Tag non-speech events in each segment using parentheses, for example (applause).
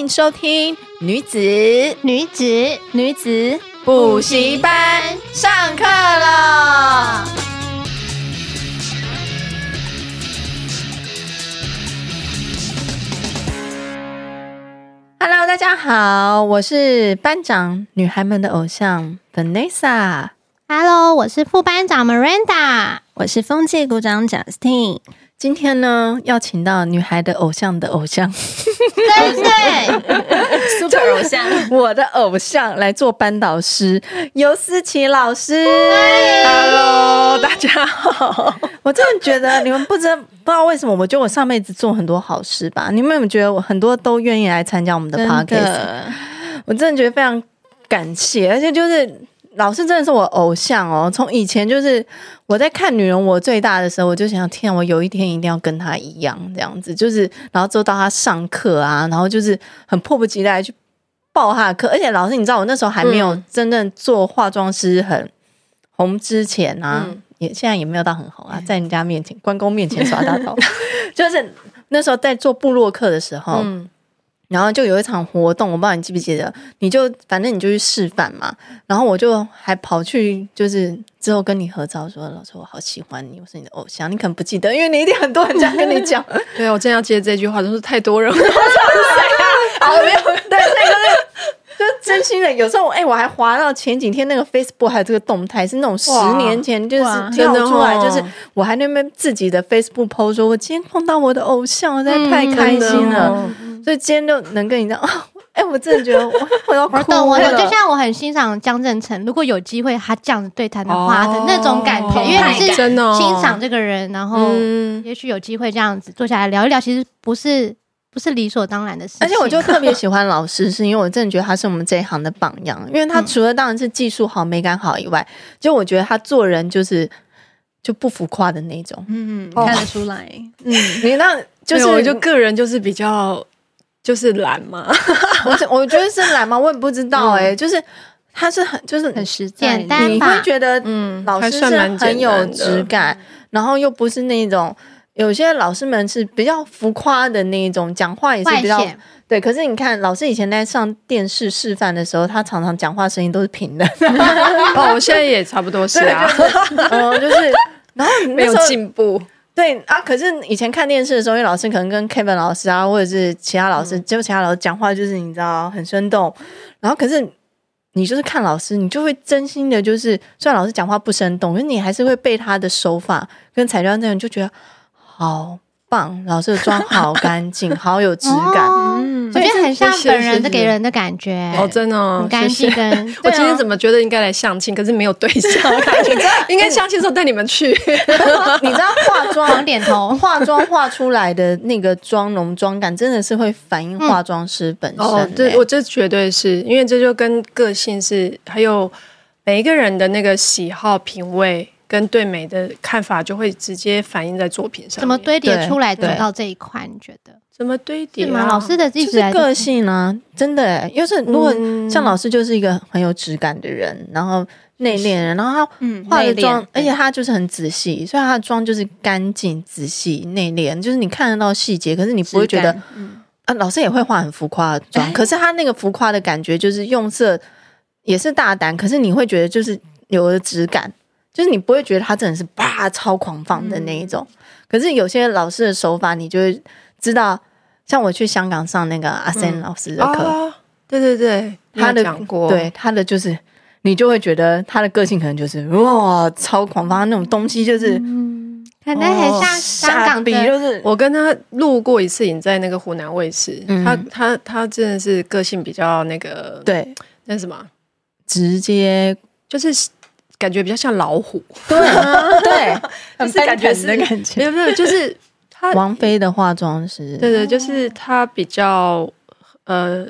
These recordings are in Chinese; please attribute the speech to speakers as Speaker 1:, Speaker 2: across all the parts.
Speaker 1: 迎收听女子
Speaker 2: 女子
Speaker 1: 女子补习班上课了。Hello，大家好，我是班长，女孩们的偶像 Vanessa。
Speaker 2: Hello，我是副班长 Miranda，
Speaker 3: 我是风纪股长 Justine。
Speaker 1: 今天呢，要请到女孩的偶像的偶像，
Speaker 2: 对对
Speaker 3: ，super 偶像，
Speaker 1: 我的偶像来做班导师，尤思琪老师。Hello，大家好。我真的觉得你们不知道不知道为什么，我觉得我上辈子做很多好事吧。你们有没有觉得我很多都愿意来参加我们的 podcast？我真的觉得非常感谢，而且就是。老师真的是我偶像哦！从以前就是我在看《女人我最大》的时候，我就想，天啊，我有一天一定要跟她一样这样子。就是，然后之后到她上课啊，然后就是很迫不及待去报她的课。而且老师，你知道我那时候还没有真正做化妆师很红之前啊，嗯、也现在也没有到很红啊，在人家面前、关公面前耍大刀，(laughs) 就是那时候在做布洛克的时候。嗯然后就有一场活动，我不知道你记不记得，你就反正你就去示范嘛。然后我就还跑去，就是之后跟你合照说，说老师我好喜欢你，我是你的偶像。你可能不记得，因为你一定很多人这样跟你讲。(laughs)
Speaker 3: 对啊，我正要接这句话，都是太多人了。
Speaker 1: 好，没有，对，那个就真心的。有时候，哎，我还滑到前几天那个 Facebook 还有这个动态，是那种十年前就是跳出来，就是我还那边自己的 Facebook post 说，我今天碰到我的偶像，我真的太开心了。所以今天就能跟你这样，哎、欸，我真的觉得我 (laughs) 我要哭了。我懂，
Speaker 2: 我懂，就像我很欣赏江振成，如果有机会他这样子对谈的话的那种感觉，哦、因为你是欣赏这个人，然后也许有机会这样子坐下来聊一聊，其实不是不是理所当然的事情。
Speaker 1: 而且我就特别喜欢老师，是因为我真的觉得他是我们这一行的榜样，因为他除了当然是技术好、美感好以外，就我觉得他做人就是就不浮夸的那种。
Speaker 3: 嗯嗯，看得出来。(laughs)
Speaker 1: 嗯，你那就是
Speaker 3: 我就个人就是比较。就是懒吗？(laughs)
Speaker 1: 我我觉得是懒吗？我也不知道哎、欸。嗯、就是他是很就是
Speaker 2: 很实在，简单
Speaker 1: 你会觉得嗯，老师是很有质感，然后又不是那种有些老师们是比较浮夸的那种，讲话也是比较对。可是你看，老师以前在上电视示范的时候，他常常讲话声音都是平的。(laughs)
Speaker 3: 哦，我现在也差不多是啊，
Speaker 1: 嗯，就是然后
Speaker 3: 没有进步。
Speaker 1: 对啊，可是以前看电视的时候，因为老师可能跟 Kevin 老师啊，或者是其他老师，嗯、就其他老师讲话就是你知道很生动。然后可是你就是看老师，你就会真心的，就是虽然老师讲话不生动，可是你还是会被他的手法跟材料内容，就觉得好。棒，老师的妆好干净，(laughs) 好有质感，
Speaker 2: 嗯，我觉得很像本人的给人的感觉
Speaker 3: 哦，真的很
Speaker 2: 干净。跟 (laughs)
Speaker 3: 我今天怎么觉得应该来相亲，可是没有对象，(laughs) 应该相亲的时候带你们去。
Speaker 1: 你知道化
Speaker 2: 妆，点头，
Speaker 1: 化妆化出来的那个妆容妆感，真的是会反映化妆师本身。哦，
Speaker 3: 对，我这绝对是因为这就跟个性是，还有每一个人的那个喜好品味。跟对美的看法就会直接反映在作品上。
Speaker 2: 怎么堆叠出来得到这一块？你觉得？
Speaker 3: 怎么堆叠？
Speaker 2: 老师的就是
Speaker 1: 个性呢？真的，要是如果像老师就是一个很有质感的人，然后内敛人，然后他化的妆，而且他就是很仔细，所以他的妆就是干净、仔细、内敛，就是你看得到细节，可是你不会觉得，啊，老师也会画很浮夸的妆，可是他那个浮夸的感觉就是用色也是大胆，可是你会觉得就是有了质感。就是你不会觉得他真的是啪超狂放的那一种，嗯、可是有些老师的手法，你就会知道。像我去香港上那个阿森老师的课，嗯哦，对对对，他的讲过，对他的就是，你就会觉得他的个性可能就是哇超狂放，那种东西就是，
Speaker 2: 嗯，可能很像香港的。
Speaker 3: 就是我跟他录过一次影，在那个湖南卫视，嗯、他他他真的是个性比较那个，
Speaker 1: 对，
Speaker 3: 那什么，
Speaker 1: 直接
Speaker 3: 就是。感觉比较像老虎，
Speaker 1: 对 (laughs) 对，
Speaker 3: 就是感觉是的感觉，没有没有，就是他
Speaker 1: 王菲的化妆师，
Speaker 3: 对对，就是他比较呃，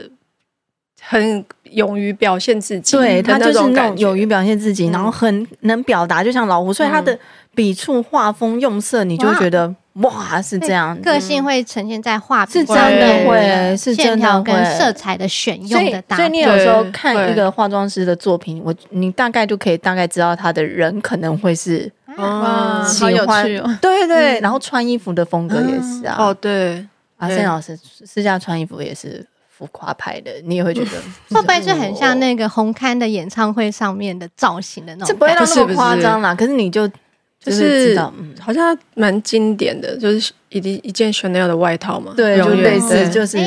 Speaker 3: 很勇于表现自己，
Speaker 1: 对他就是那种勇于表现自己，然后很能表达，就像老虎，所以他的笔触、画风、用色，你就觉得。哇，是这样，
Speaker 2: 个性会呈现在画笔，
Speaker 1: 是真的会，是线条
Speaker 2: 跟色彩的选用的搭配。
Speaker 1: 所以你有时候看一个化妆师的作品，我你大概就可以大概知道他的人可能会是
Speaker 3: 啊，好有趣哦。(laughs)
Speaker 1: 对对，然后穿衣服的风格也是啊。
Speaker 3: 哦，对，
Speaker 1: 阿森老师私下穿衣服也是浮夸派的，你也会觉得 (laughs)
Speaker 2: 会不会是很像那个红磡的演唱会上面的造型的那种？
Speaker 1: 这不会到那么夸张啦。可是你就就是
Speaker 3: 好像蛮经典的，就是一一件 Chanel 的外套嘛，
Speaker 1: 对，就类似就是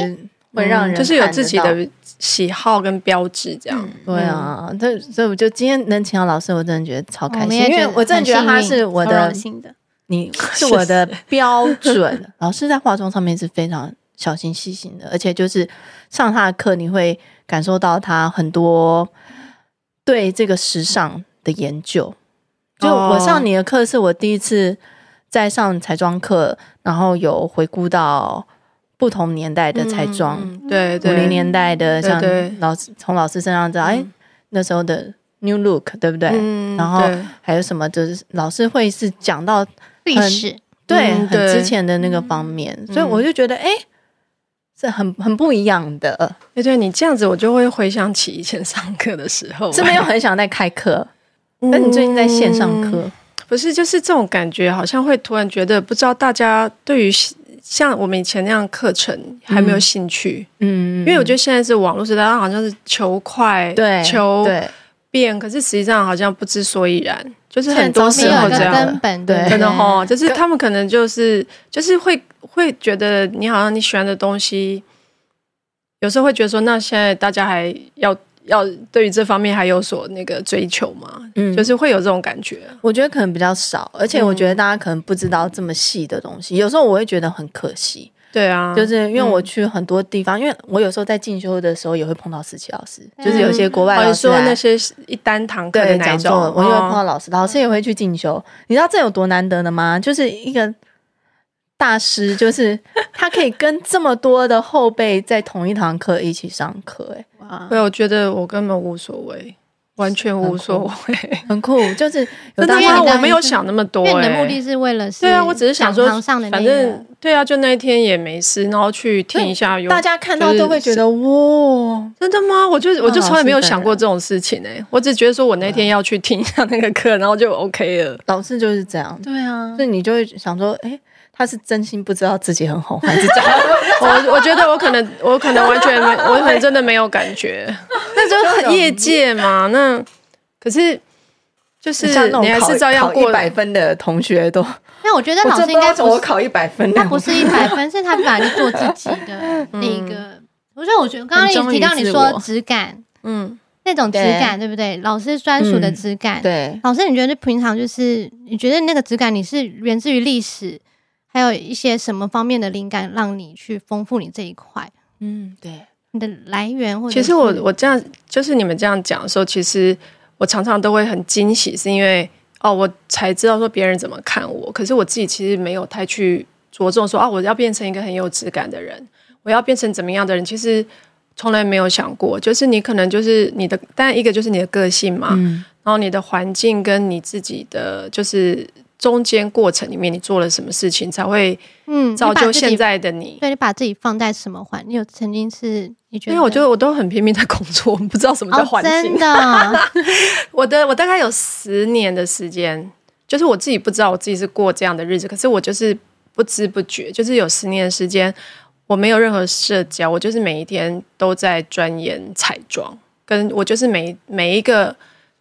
Speaker 1: 会让人
Speaker 3: 就是有自己的喜好跟标志这样。
Speaker 1: 对啊，这所以我就今天能请到老师，我真的觉得超开心，因为我真的觉得他是我的。你是我的标准，(laughs) 老师在化妆上面是非常小心细心的，而且就是上他的课，你会感受到他很多对这个时尚的研究。就我上你的课，是我第一次在上彩妆课，然后有回顾到不同年代的彩妆，
Speaker 3: 对
Speaker 1: 五零年代的，像老师从老师身上知道，哎，那时候的 new look，对不对？然后还有什么，就是老师会是讲到。
Speaker 2: 历史
Speaker 1: 对，很之前的那个方面，所以我就觉得，哎，是很很不一样的。
Speaker 3: 对对，你这样子，我就会回想起以前上课的时候，
Speaker 1: 是没有很想再开课。那你最近在线上课，
Speaker 3: 不是就是这种感觉，好像会突然觉得，不知道大家对于像我们以前那样课程还没有兴趣。嗯，因为我觉得现在是网络时代，好像是求快，对，求变，可是实际上好像不知所以然。就是很多时候这样，对，可能哈，就是他们可能就是就是会会觉得你好像你喜欢的东西，有时候会觉得说，那现在大家还要要对于这方面还有所那个追求吗？嗯，就是会有这种感觉。
Speaker 1: 我觉得可能比较少，而且我觉得大家可能不知道这么细的东西，有时候我会觉得很可惜。
Speaker 3: 对啊，
Speaker 1: 就是因为我去很多地方，嗯、因为我有时候在进修的时候也会碰到思琪老师，嗯、就是有些国外老师
Speaker 3: 说那些一单堂课的讲座，
Speaker 1: 我就会碰到老师，老师也会去进修。你知道这有多难得的吗？就是一个大师，就是他可以跟这么多的后辈在同一堂课一起上课，哎，哇！
Speaker 3: 对，我觉得我根本无所谓。完全无所谓，
Speaker 1: 很酷，(laughs) 就是
Speaker 3: 真的吗？我没有想那么多，
Speaker 2: 因为你的目的是为了
Speaker 3: 对啊，我只是想说，反正对啊，就那一天也没事，然后去听一下，
Speaker 1: 大家看到都会觉得哇，
Speaker 3: 真的吗？我就我就从来没有想过这种事情哎，我只觉得说我那天要去听一下那个课，然后就 OK 了。
Speaker 1: 老师就是这样，
Speaker 2: 对啊，
Speaker 1: 所以你就会想说，哎。他是真心不知道自己很红，还是假的？(laughs)
Speaker 3: 我我觉得我可能我可能完全没，(laughs) 我可能真的没有感觉。那就业界嘛，那可是就是你还是照样过
Speaker 1: 一百分的同学都。
Speaker 2: 那我觉得老师应该
Speaker 1: 怎么考一百分？
Speaker 2: 他不是一百分，是他本来就做自己的那个。不是，我觉得刚刚你提到你说质感，嗯，那种质感对不对？老师专属的质感，对。老师，你觉得平常就是你觉得那个质感，你是源自于历史？还有一些什么方面的灵感让你去丰富你这一块？
Speaker 1: 嗯，对，
Speaker 2: 你的来源或者
Speaker 3: 其实我我这样就是你们这样讲的时候，其实我常常都会很惊喜，是因为哦，我才知道说别人怎么看我，可是我自己其实没有太去着重说啊，我要变成一个很有质感的人，我要变成怎么样的人，其实从来没有想过。就是你可能就是你的，但一个就是你的个性嘛，嗯、然后你的环境跟你自己的就是。中间过程里面，你做了什么事情才会嗯造就现在的你？
Speaker 2: 嗯、你对，你把自己放在什么环？你有曾经是你觉得？
Speaker 3: 因为我觉得我都很拼命在工作，我不知道什么叫环境。
Speaker 2: 哦、真的，(laughs)
Speaker 3: 我的我大概有十年的时间，就是我自己不知道我自己是过这样的日子，可是我就是不知不觉，就是有十年的时间，我没有任何社交，我就是每一天都在钻研彩妆，跟我就是每每一个。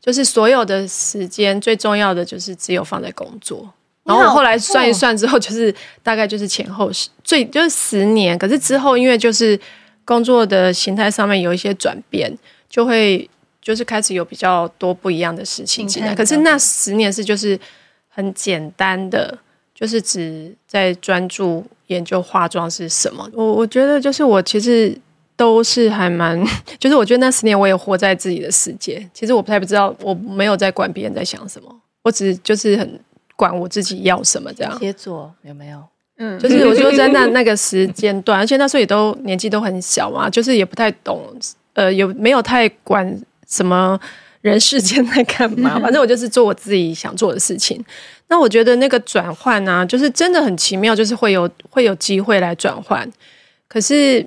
Speaker 3: 就是所有的时间最重要的就是只有放在工作，然后我后来算一算之后，就是大概就是前后十最就是十年。可是之后因为就是工作的形态上面有一些转变，就会就是开始有比较多不一样的事情进来。可是那十年是就是很简单的，就是只在专注研究化妆是什么。我我觉得就是我其实。都是还蛮，(laughs) 就是我觉得那十年我也活在自己的世界。其实我不太不知道，我没有在管别人在想什么，我只就是很管我自己要什么这样。
Speaker 1: 协作有没有？
Speaker 3: 嗯，(laughs) 就是我说在那那个时间段，而且那时候也都年纪都很小嘛，就是也不太懂，呃，有没有太管什么人世间在干嘛？反正我就是做我自己想做的事情。那我觉得那个转换呢，就是真的很奇妙，就是会有会有机会来转换，可是。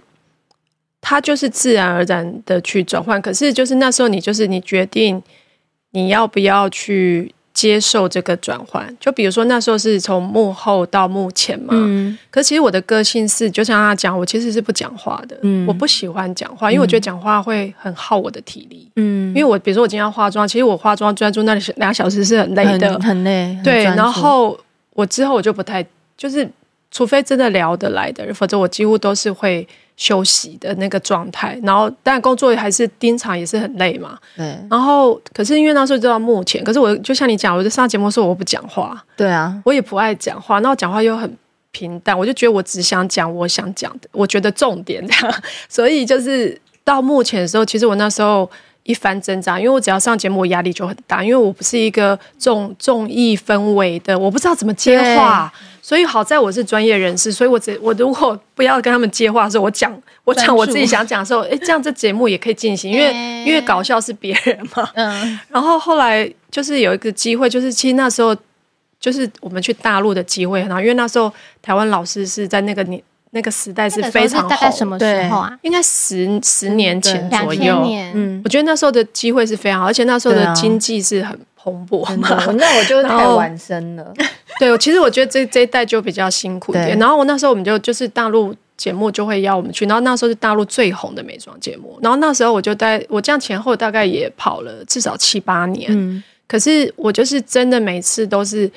Speaker 3: 它就是自然而然的去转换，可是就是那时候你就是你决定你要不要去接受这个转换。就比如说那时候是从幕后到幕前嘛，嗯，可是其实我的个性是，就像他讲，我其实是不讲话的，嗯，我不喜欢讲话，因为我觉得讲话会很耗我的体力，嗯，因为我比如说我今天要化妆，其实我化妆专注那两小时是很累的，
Speaker 1: 很，很累，
Speaker 3: 对，然后我之后我就不太就是。除非真的聊得来的人，否则我几乎都是会休息的那个状态。然后，但工作还是盯场，也是很累嘛。对。然后，可是因为那时候就到目前，可是我就像你讲，我就上节目的时候我不讲话。
Speaker 1: 对啊，
Speaker 3: 我也不爱讲话，那我讲话又很平淡，我就觉得我只想讲我想讲的，我觉得重点这样。所以就是到目前的时候，其实我那时候。一番挣扎，因为我只要上节目，我压力就很大，因为我不是一个重重艺氛围的，我不知道怎么接话，所以好在我是专业人士，所以我只我如果不要跟他们接话的时候，我讲我讲我自己想讲的时候，哎，这样这节目也可以进行，因为因为搞笑是别人嘛，嗯，然后后来就是有一个机会，就是其实那时候就是我们去大陆的机会，然后因为那时候台湾老师是在那个年。那个时代是非常好，
Speaker 2: 大概什么时候啊？
Speaker 3: 应该十十年前左右。嗯，我觉得那时候的机会是非常好，而且那时候的经济是很蓬勃嘛。
Speaker 1: 那我就太晚生了。(laughs)
Speaker 3: 对，其实我觉得这这一代就比较辛苦一点。然后我那时候我们就就是大陆节目就会邀我们去，然后那时候是大陆最红的美妆节目。然后那时候我就在我这样前后大概也跑了至少七八年。嗯，可是我就是真的每次都是。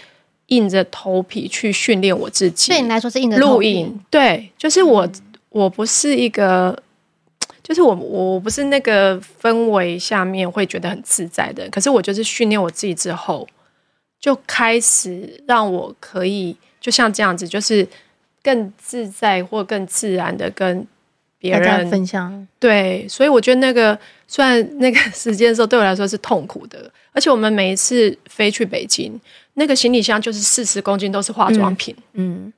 Speaker 3: 硬着头皮去训练我自己，
Speaker 2: 对你来说是硬着头皮。
Speaker 3: 录影，对，就是我，嗯、我不是一个，(tsk) 就是我，我不是那个氛围下面会觉得很自在的。可是我就是训练我自己之后，就开始让我可以就像这样子，就是更自在或更自然的跟别人
Speaker 1: 分享。
Speaker 3: 对，所以我觉得那个虽然那个时间的时候对我来说是痛苦的，而且我们每一次飞去北京。那个行李箱就是四十公斤都是化妆品，嗯，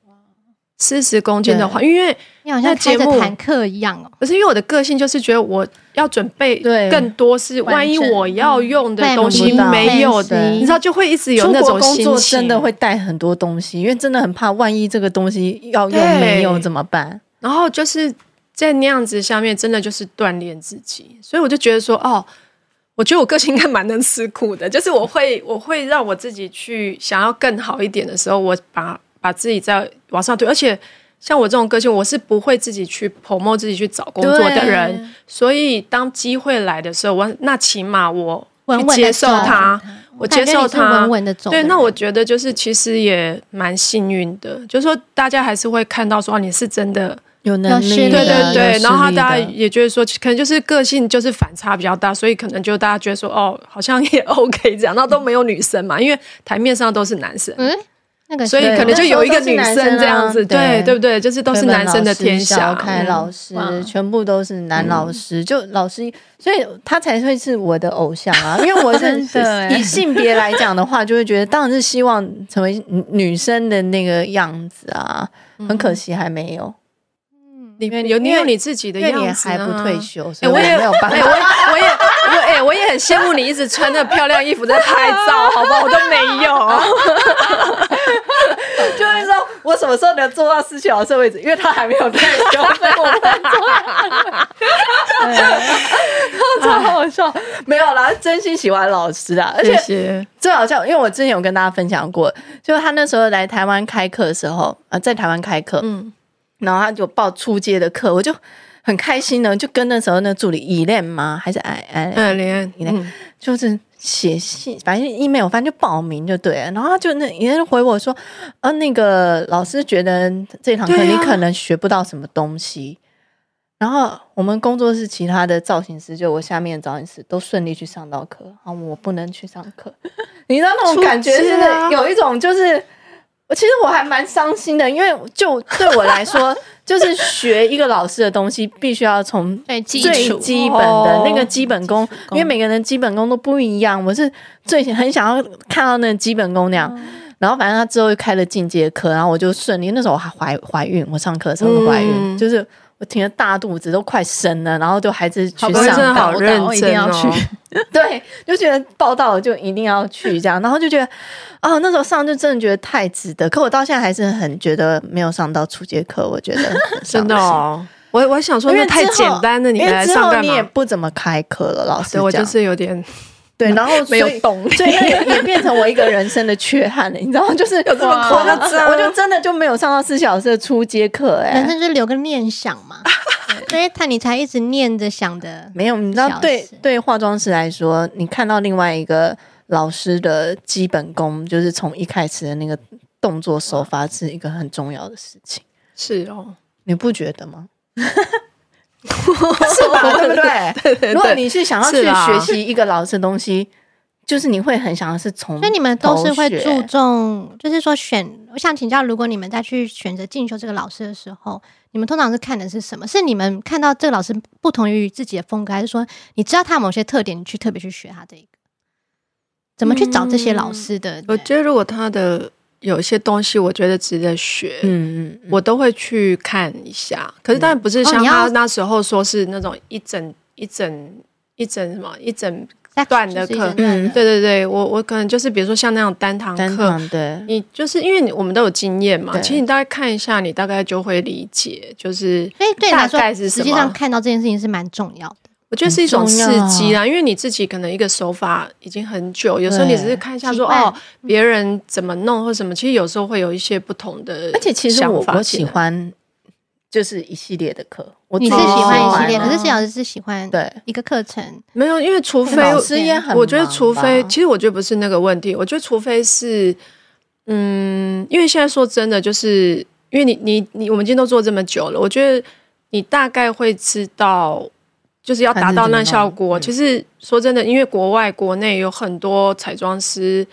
Speaker 3: 四十公斤的话，因为
Speaker 2: 你好像开着坦克一样哦。
Speaker 3: 可是因为我的个性就是觉得我要准备更多，是万一我要用的东西没有的，你知道就会一直有那种心情，
Speaker 1: 真的会带很多东西，因为真的很怕万一这个东西要用没有怎么办。
Speaker 3: 然后就是在那样子下面，真的就是锻炼自己，所以我就觉得说，哦。我觉得我个性应该蛮能吃苦的，就是我会我会让我自己去想要更好一点的时候，我把把自己再往上推。而且像我这种个性，我是不会自己去 promote 自己去找工作的人，所以当机会来的时候，我那起码我接受它，我接受它，
Speaker 2: 稳稳的走。
Speaker 3: 对，那我觉得就是其实也蛮幸运的，就是说大家还是会看到说你是真的。
Speaker 1: 有能力，
Speaker 3: 对对对，然后他大家也觉得说，可能就是个性就是反差比较大，所以可能就大家觉得说，哦，好像也 OK 这样，那都没有女生嘛，因为台面上都是男生，嗯，那个，所以可能就有一个女生这样子，对。对不对？就是都是男生的天下，
Speaker 1: 小凯老师全部都是男老师，就老师，所以他才会是我的偶像啊，(laughs) 因为我是以性别来讲的话，就会觉得当然是希望成为女生的。那个样子啊，很可惜还没有。
Speaker 3: 里面有你有你自己的样
Speaker 1: 子，还不退休，
Speaker 3: 所以我也没有办法。我我也我哎，我也很羡慕你一直穿着漂亮衣服在拍照，好不好？我都没有。(laughs)
Speaker 1: 就是说我什么时候能做到思琪老师的位置？因为他还没有退休，所以我不能坐。(laughs) (laughs) 超好笑，没有啦，真心喜欢老师啊，而且最好笑，因为我之前有跟大家分享过，就是他那时候来台湾开课的时候啊，在台湾开课，嗯。然后他就报初阶的课，我就很开心呢，就跟那时候那助理依恋吗？还是哎哎
Speaker 3: 哎连
Speaker 1: 依恋，就是写信，反正 email，反正就报名就对了。然后他就那依恋回我说，呃，那个老师觉得这堂课你可能学不到什么东西。啊、然后我们工作室其他的造型师，就我下面的造型师都顺利去上到课，啊，我不能去上课。你知道那种感觉，是有一种就是。其实我还蛮伤心的，因为就对我来说，就是学一个老师的东西，必须要从最基本的那个基本功，因为每个人基本功都不一样。我是最很想要看到那个基本功那样。然后反正他之后又开了进阶课，然后我就顺利。那时候我还怀怀孕，我上课的时候怀孕，就是。我挺着大肚子都快生了，然后就孩子去上课，我我一定要去。(laughs) 对，就觉得报道就一定要去这样，然后就觉得哦，那时候上就真的觉得太值得。可我到现在还是很觉得没有上到初阶课，我觉得 (laughs)
Speaker 3: 真的哦。我我想说，因为太简单了，你来上干嘛？
Speaker 1: 你也不怎么开课了，老师，
Speaker 3: 我就是有点。
Speaker 1: 对，然后
Speaker 3: 没有懂，
Speaker 1: 所以也也变成我一个人生的缺憾了，你知道吗？就是有这么夸张，我就真的就没有上到四小时的初阶课，哎，
Speaker 2: 人生就留个念想嘛。(laughs) 所以他你才一直念着想的，(laughs)
Speaker 1: 没有，你知道，对对，化妆师来说，你看到另外一个老师的基本功，就是从一开始的那个动作手法，是一个很重要的事情。
Speaker 3: 是哦，
Speaker 1: 你不觉得吗？(laughs) 是吧？(laughs) 对不对？对对对，如果你是想要去学习一个老师的东西，就是你会很想要是从，
Speaker 2: 所以你们都是会注重，就是说选。我想请教，如果你们再去选择进修这个老师的时候。你们通常是看的是什么？是你们看到这个老师不同于自己的风格，还是说你知道他某些特点，你去特别去学他这个？怎么去找这些老师的？
Speaker 3: 嗯、我觉得如果他的有一些东西，我觉得值得学，嗯嗯，我都会去看一下。可是当然不是像他那时候说是那种一整一整一整什么一整。段的课，嗯，对对对，我我可能就是比如说像那种单堂课，
Speaker 1: 对，
Speaker 3: 你就是因为你我们都有经验嘛，其实你大概看一下，你大概就会理解，就是
Speaker 2: 所以对你来说，实际上看到这件事情是蛮重要的。
Speaker 3: 我觉得是一种刺激啦，因为你自己可能一个手法已经很久，有时候你只是看一下说哦，别人怎么弄或什么，其实有时候会有一些不同的，
Speaker 1: 而且其实我我喜欢就是一系列的课。
Speaker 2: 你是喜欢一系列，可是谢老师是喜欢对一个课程，
Speaker 3: 没有，因为除非老师也很，我觉得除非，其实我觉得不是那个问题，我觉得除非是，嗯，因为现在说真的，就是因为你你你，我们今天都做这么久了，我觉得你大概会知道，就是要达到那效果。其实说真的，因为国外国内有很多彩妆师，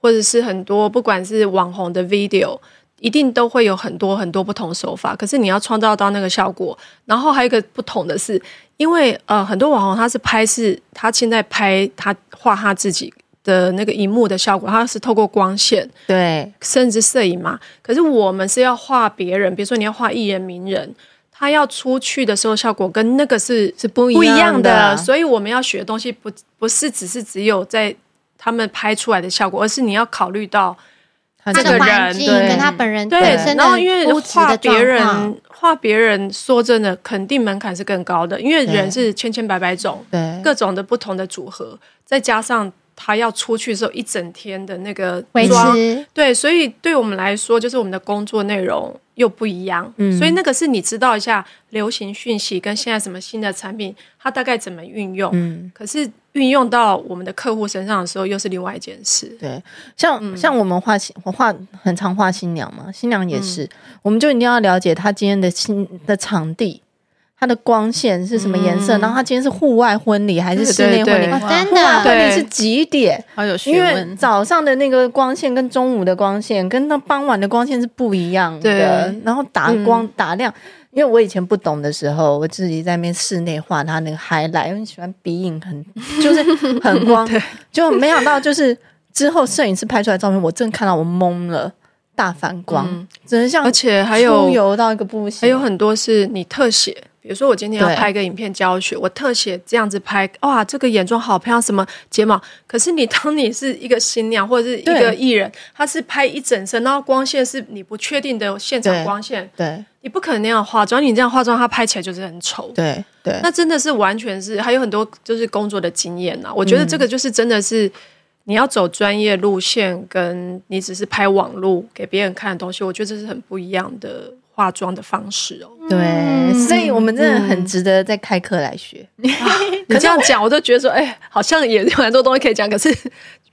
Speaker 3: 或者是很多不管是网红的 video。一定都会有很多很多不同手法，可是你要创造到那个效果。然后还有一个不同的是，因为呃很多网红他是拍是，他现在拍他画他自己的那个荧幕的效果，他是透过光线，
Speaker 1: 对，
Speaker 3: 甚至摄影嘛。可是我们是要画别人，比如说你要画艺人名人，他要出去的时候效果跟那个是
Speaker 1: 是不一样的，
Speaker 3: 所以我们要学的东西不不是只是只有在他们拍出来的效果，而是你要考虑到。
Speaker 2: 他的环境跟他本人对，
Speaker 3: 然后因为画别人画别人，说真的，肯定门槛是更高的，因为人是千千百百种，对，各种的不同的组合，再加上他要出去的时候一整天的那个妆，对，所以对我们来说，就是我们的工作内容又不一样，嗯，所以那个是你知道一下流行讯息跟现在什么新的产品，它大概怎么运用，嗯，可是。运用到我们的客户身上的时候，又是另外一件事。
Speaker 1: 对，像、嗯、像我们画新，我画很常画新娘嘛，新娘也是，嗯、我们就一定要了解她今天的新的场地，它的光线是什么颜色，嗯、然后他今天是户外婚礼还是室内婚礼？
Speaker 2: 真的，
Speaker 1: 婚礼是几点？
Speaker 3: 好有学问。
Speaker 1: 因为早上的那个光线跟中午的光线跟那傍晚的光线是不一样的，对。然后打光、嗯、打亮。因为我以前不懂的时候，我自己在那边室内画他那个 highlight，因为喜欢鼻影很，(laughs) 就是很光，(laughs) 对。就没想到就是之后摄影师拍出来照片，我真看到我懵了，大反光，嗯、只能像而且还有出油到一个不行，
Speaker 3: 还有很多是你特写。比如说，我今天要拍一个影片教学，我特写这样子拍，哇，这个眼妆好漂亮，什么睫毛？可是你当你是一个新娘或者是一个艺人，对他是拍一整身，然后光线是你不确定的现场光线，对，对你不可能那样化妆，你这样化妆，他拍起来就是很丑，
Speaker 1: 对对。
Speaker 3: 那真的是完全是还有很多就是工作的经验呐，我觉得这个就是真的是你要走专业路线，跟你只是拍网路给别人看的东西，我觉得这是很不一样的。化妆的方式哦，
Speaker 1: 对，所以我们真的很值得再开课来学。(laughs)
Speaker 3: 你这样讲，我都觉得说，哎，好像也有很多东西可以讲。可是，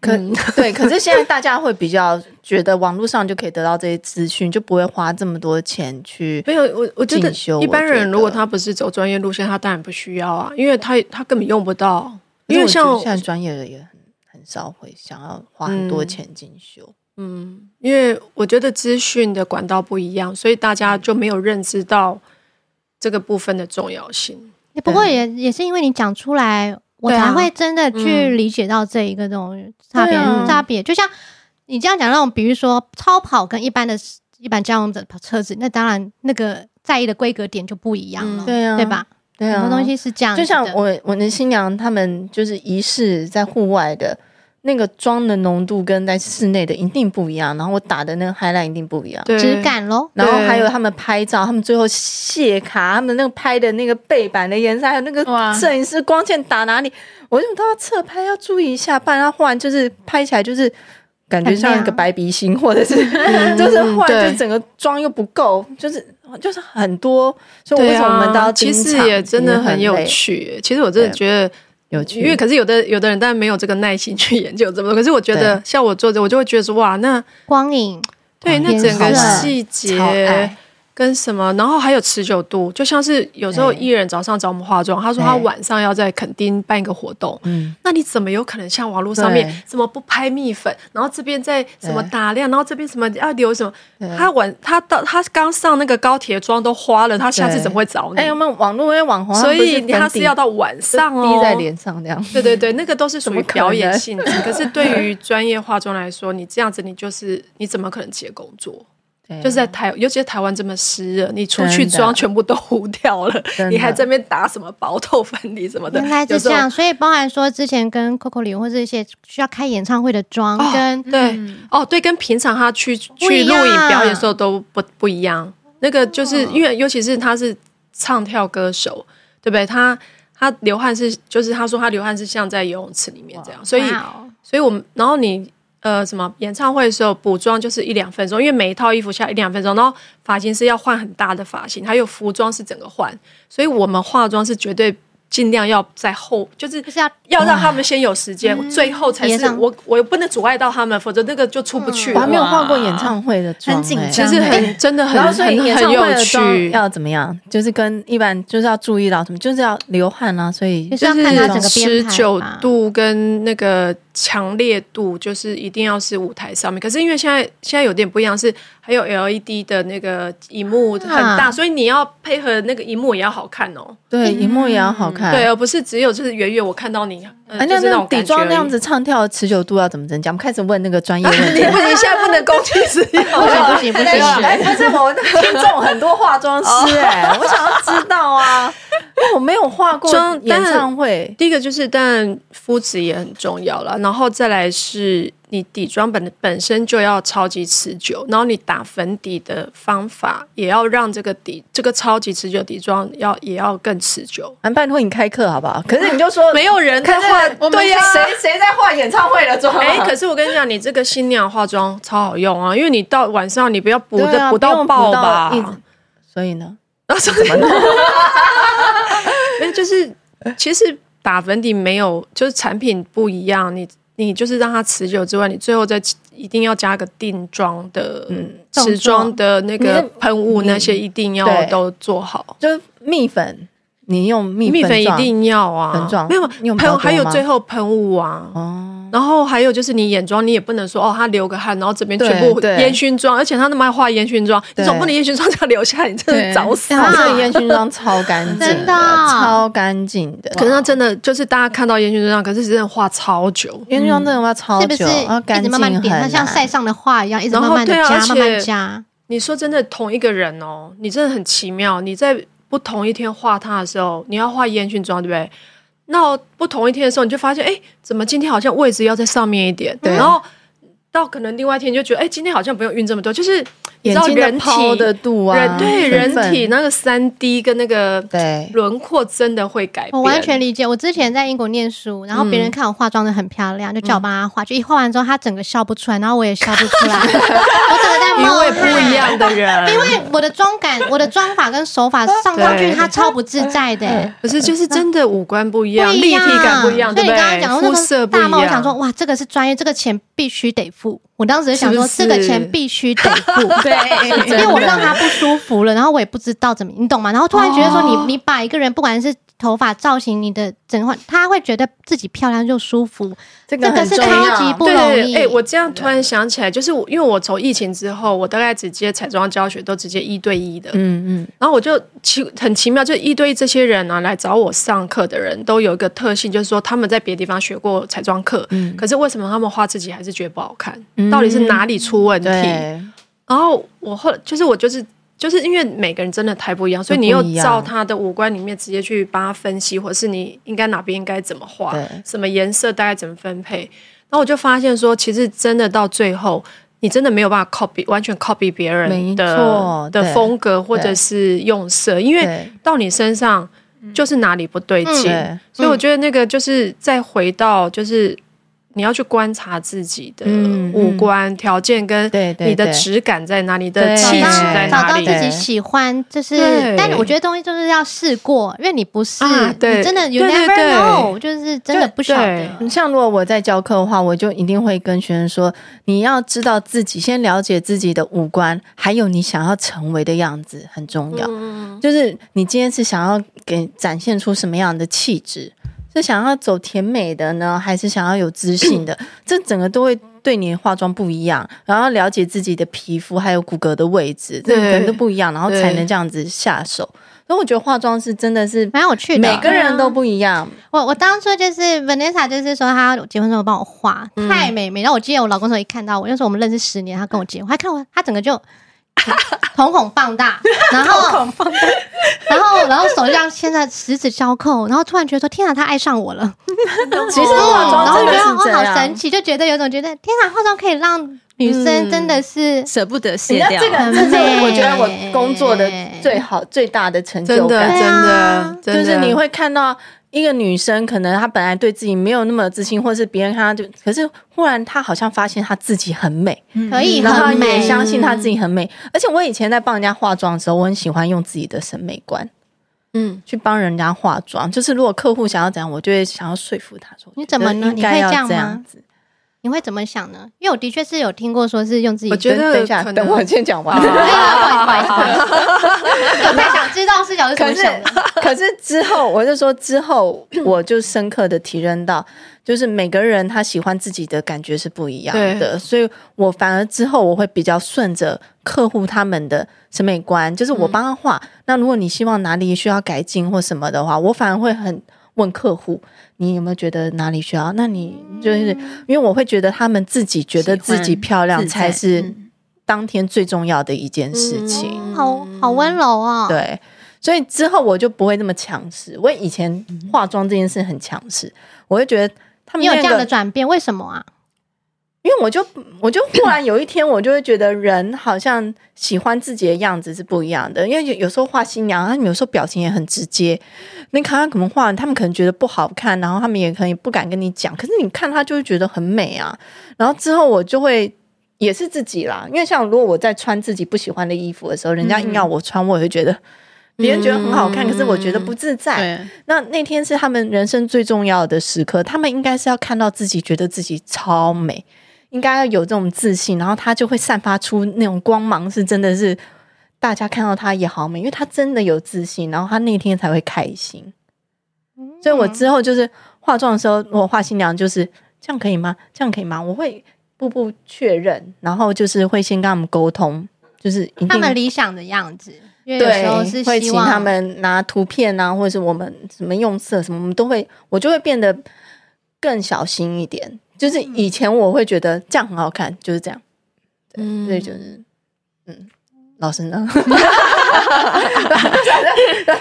Speaker 1: 可 (laughs) 对，可是现在大家会比较觉得网络上就可以得到这些资讯，就不会花这么多钱去。
Speaker 3: 没有，我我觉得一般人如果他不是走专业路线，他当然不需要啊，因为他他根本用不到。因为像
Speaker 1: 现在专业的也很很少会想要花很多钱进修。
Speaker 3: 嗯，因为我觉得资讯的管道不一样，所以大家就没有认知到这个部分的重要性。
Speaker 2: 也不过也也是因为你讲出来，我才会真的去理解到这一个这种差别差别。就像你这样讲那种，比如说超跑跟一般的一般家用的车子，那当然那个在意的规格点就不一样了，对啊，对吧？对啊，很多东西是这样。
Speaker 1: 就像我我的新娘他们就是仪式在户外的。那个妆的浓度跟在室内的一定不一样，然后我打的那个 highlight 一定不一样，
Speaker 2: 质感咯。
Speaker 1: 然后还有他们拍照，他们最后卸卡，他们那个拍的那个背板的颜色，还有那个摄影师光线打哪里，我怎么都要侧拍，要注意一下，不然他换就是拍起来就是感觉像一个白鼻星，或者是 (laughs) 就是换就整个妆又不够，就是就是很多，所以为什么我们都要
Speaker 3: 其实也真的很有趣。其实我真的觉得。
Speaker 1: 有趣，
Speaker 3: 因为可是有的有的人当然没有这个耐心去研究这么多，可是我觉得像我做着，我就会觉得说哇，那
Speaker 2: 光影
Speaker 3: 对那整个细节。跟什么，然后还有持久度，就像是有时候艺人早上找我们化妆，他说他晚上要在垦丁办一个活动，嗯，那你怎么有可能像网络上面什么不拍蜜粉，然后这边在什么打亮，然后这边什么要留什么？他晚他到他刚上那个高铁妆都花了，他下次怎么会找你？
Speaker 1: 哎，我们网络因为网红，
Speaker 3: 所以他是要到晚上哦，
Speaker 1: 滴在脸上这样。
Speaker 3: 对对对，那个都是属于表演性质。可是对于专业化妆来说，你这样子你就是你怎么可能接工作？就是在台，尤其是台湾这么湿热，你出去妆全部都糊掉了，你还在那边打什么薄透粉底什么的。
Speaker 2: 原来是这样，所以包含说之前跟 Coco 李玟或者一些需要开演唱会的妆，跟
Speaker 3: 对哦对，跟平常他去去录影表演的时候都不不一样。那个就是因为尤其是他是唱跳歌手，对不对？他他流汗是就是他说他流汗是像在游泳池里面这样，所以所以我们然后你。呃，什么演唱会的时候补妆就是一两分钟，因为每一套衣服下一两分钟，然后发型师要换很大的发型，还有服装是整个换，所以我们化妆是绝对。尽量要在后，就是要要让他们先有时间，最后才是我，我又不能阻碍到他们，否则那个就出不去。
Speaker 1: 我还没有化过演唱会的妆，很紧张，
Speaker 3: 其实很真的很很很有趣。
Speaker 1: 要怎么样？就是跟一般就是要注意到什么？就是要流汗啊，所以
Speaker 3: 就是持久度跟那个强烈度，就是一定要是舞台上面。可是因为现在现在有点不一样，是还有 LED 的那个荧幕很大，所以你要配合那个荧幕也要好看哦。
Speaker 1: 对，荧幕也要好看。
Speaker 3: 对，而不是只有就是远远我看到你，
Speaker 1: 那那底妆那样子唱跳的持久度要怎么增加？我们开始问那个专业问题。(laughs)
Speaker 3: 你不，行现在不能攻击师友，(laughs)
Speaker 2: 不行不行不行。
Speaker 1: 哎，不是我听众很多化妆师哎，我想要知道啊，我没有化过演唱会。
Speaker 3: 第一个就是，但肤质也很重要了，然后再来是。你底妆本本身就要超级持久，然后你打粉底的方法也要让这个底这个超级持久底妆要也要更持久。
Speaker 1: 安拜托你开课好不好？可是你就说
Speaker 3: 没有人在化，对呀，
Speaker 1: 谁谁在化演唱会的妆？
Speaker 3: 哎，可是我跟你讲，你这个新娘化妆超好用啊，因为你到晚上你不要补的补到爆吧。
Speaker 1: 所以呢，
Speaker 3: 那怎么呢？因为就是其实打粉底没有，就是产品不一样，你。你就是让它持久之外，你最后再一定要加个定妆的、嗯，持妆的那个喷雾，那些一定要都做好。
Speaker 1: 就蜜粉，你用蜜
Speaker 3: 蜜粉一定要啊，粉状没有喷，还有最后喷雾啊。哦。然后还有就是你眼妆，你也不能说哦，他流个汗，然后这边全部烟熏妆，而且他那么爱画烟熏妆，你总不能烟熏妆这样留下，你真的找死。
Speaker 1: 啊这个烟熏妆超干净，真的超干净的。
Speaker 3: 可是他真的就是大家看到烟熏妆，可是真的画超久，
Speaker 1: 烟熏妆真的画超久，是不是
Speaker 2: 一直慢慢点，它像晒上的画一样，一直慢慢的加，慢慢加。
Speaker 3: 你说真的，同一个人哦，你真的很奇妙。你在不同一天画它的时候，你要画烟熏妆，对不对？那不同一天的时候，你就发现，哎，怎么今天好像位置要在上面一点？对，然后到可能另外一天就觉得，哎，今天好像不用晕这么多，就是。你知道人体
Speaker 1: 的度啊，
Speaker 3: 人对人体那个三 D 跟那个轮廓真的会改变。
Speaker 2: 我完全理解。我之前在英国念书，然后别人看我化妆的很漂亮，就叫我帮他画，就一画完之后，他整个笑不出来，然后我也笑不出来。(laughs) 我整个在
Speaker 3: 因为不一样的人，
Speaker 2: 因为我的妆感、我的妆法跟手法上上去，他超不自在的。
Speaker 3: 可是就是真的五官不一样，立体感不一样，对不对？肤色不一样。
Speaker 2: 我想说，哇，这个是专业，这个钱必须得付。我当时就想说，这个钱必须得付，(laughs) 对，因为我让他不舒服了，然后我也不知道怎么，你懂吗？然后突然觉得说你，你你把一个人，不管是头发造型，你的整换，他会觉得自己漂亮又舒服。这个是超级不容易。
Speaker 3: 哎，我这样突然想起来，就是我因为我从疫情之后，我大概直接彩妆教学都直接一对一的，嗯嗯，然后我就奇很奇妙，就一对一这些人啊来找我上课的人都有一个特性，就是说他们在别的地方学过彩妆课，嗯，可是为什么他们画自己还是觉得不好看？到底是哪里出问题？然后我后来就是我就是。就是因为每个人真的太不一样，所以你又照他的五官里面直接去帮他分析，或者是你应该哪边应该怎么画，什么颜色大概怎么分配。然后我就发现说，其实真的到最后，你真的没有办法 copy 完全 copy 别人的的风格或者是用色，因为到你身上就是哪里不对劲，对所以我觉得那个就是再回到就是。你要去观察自己的五官条件跟你的质感在哪里，你的气质在哪里，
Speaker 2: 找到自己喜欢，就是。但我觉得东西就是要试过，因为你不试，你真的 you never know，就是真的不晓得。
Speaker 1: 像如果我在教课的话，我就一定会跟学生说，你要知道自己，先了解自己的五官，还有你想要成为的样子很重要。就是你今天是想要给展现出什么样的气质。是想要走甜美的呢，还是想要有知性的？(coughs) 这整个都会对你的化妆不一样，然后了解自己的皮肤还有骨骼的位置，这个都不一样，然后才能这样子下手。所以我觉得化妆是真的是蛮有趣的，每个人都不一样。
Speaker 2: 我我当初就是 Vanessa，就是说她结婚之后帮我画，太美美。然后我记得我老公说一看到我，那时候我们认识十年，他跟我结婚，他看我，他整个就。(laughs) 瞳孔放大，(laughs) 然后，然后，(laughs) 然后手这样牵着十指交扣，然后突然觉得说：“天啊，他爱上我了。”
Speaker 1: 其实化妆，
Speaker 2: 然后觉得哦，好神奇，就觉得有种觉得天啊，化妆可以让女生真的是
Speaker 1: 舍不得卸掉。这个，这是我觉得我工作的最好最大的成就感，真的，就是你会看到。一个女生可能她本来对自己没有那么自信，或者是别人看她就，可是忽然她好像发现她自己很美，
Speaker 2: 可以很美，
Speaker 1: 然后也相信她自己很美。嗯、而且我以前在帮人家化妆的时候，我很喜欢用自己的审美观，嗯，去帮人家化妆。就是如果客户想要怎样，我就会想要说服他说，
Speaker 2: 你怎么呢？你会这样子？你会怎么想呢？因为我的确是有听过，说是用自己。
Speaker 3: 我觉得等一下，等我先讲完。(laughs) 不
Speaker 2: 好意思，不好意思，我太想知道视角是怎么想的。(laughs)
Speaker 1: 可是之后，我就说之后，(clears throat) 我就深刻的体认到，就是每个人他喜欢自己的感觉是不一样的，所以我反而之后我会比较顺着客户他们的审美观，就是我帮他画。那如果你希望哪里需要改进或什么的话，我反而会很问客户。你有没有觉得哪里需要？那你就是因为我会觉得他们自己觉得自己漂亮才是当天最重要的一件事情。
Speaker 2: 嗯、好好温柔啊、哦！
Speaker 1: 对，所以之后我就不会那么强势。我以前化妆这件事很强势，我会觉得他们、那个、
Speaker 2: 你有这样的转变，为什么啊？
Speaker 1: 因为我就我就忽然有一天，我就会觉得人好像喜欢自己的样子是不一样的。因为有有时候画新娘，他们有时候表情也很直接。你看他可能画，他们可能觉得不好看，然后他们也可以不敢跟你讲。可是你看他就会觉得很美啊。然后之后我就会也是自己啦。因为像如果我在穿自己不喜欢的衣服的时候，人家硬要我穿，我也会觉得别人觉得很好看，可是我觉得不自在。那那天是他们人生最重要的时刻，他们应该是要看到自己，觉得自己超美。应该要有这种自信，然后他就会散发出那种光芒，是真的是大家看到他也好美，因为他真的有自信，然后他那天才会开心。所以我之后就是化妆的时候，我画新娘就是这样可以吗？这样可以吗？我会步步确认，然后就是会先跟他们沟通，就是
Speaker 2: 他们理想的样子。因为有时候是
Speaker 1: 对，会请他们拿图片啊，或者是我们什么用色什么，我们都会，我就会变得更小心一点。就是以前我会觉得这样很好看，就是这样，对，所以就是，嗯，老师呢？(laughs)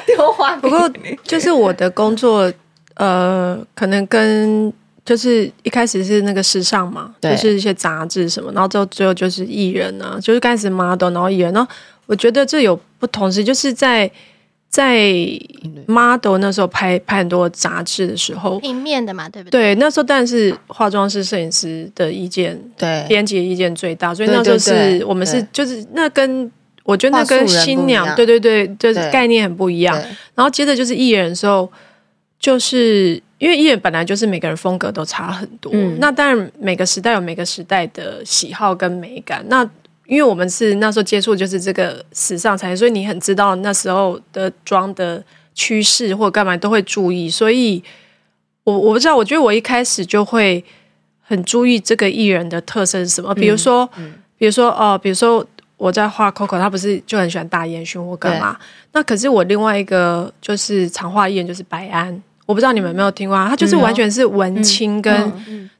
Speaker 1: 丢话。
Speaker 3: 不过就是我的工作，呃，可能跟就是一开始是那个时尚嘛，就是一些杂志什么，然后之后最后就是艺人啊，就是开始 model，然后艺人，然后我觉得这有不同是就是在。在 model 那时候拍拍很多杂志的时候，
Speaker 2: 平面的嘛，对不对？
Speaker 3: 对，那时候但是化妆师、摄影师的意见，对，编辑的意见最大，所以那时候是我们是就是那跟我觉得那跟新娘，对对对，就是概念很不一样。然后接着就是艺人的时候，就是因为艺人本来就是每个人风格都差很多，那当然每个时代有每个时代的喜好跟美感，那。因为我们是那时候接触就是这个时尚产业，所以你很知道那时候的妆的趋势或者干嘛都会注意。所以我我不知道，我觉得我一开始就会很注意这个艺人的特色是什么。比如说，嗯嗯、比如说哦，比如说我在画 Coco，他不是就很喜欢大烟熏或干嘛？那可是我另外一个就是常画艺人就是白安，我不知道你们有没有听过啊？他就是完全是文青跟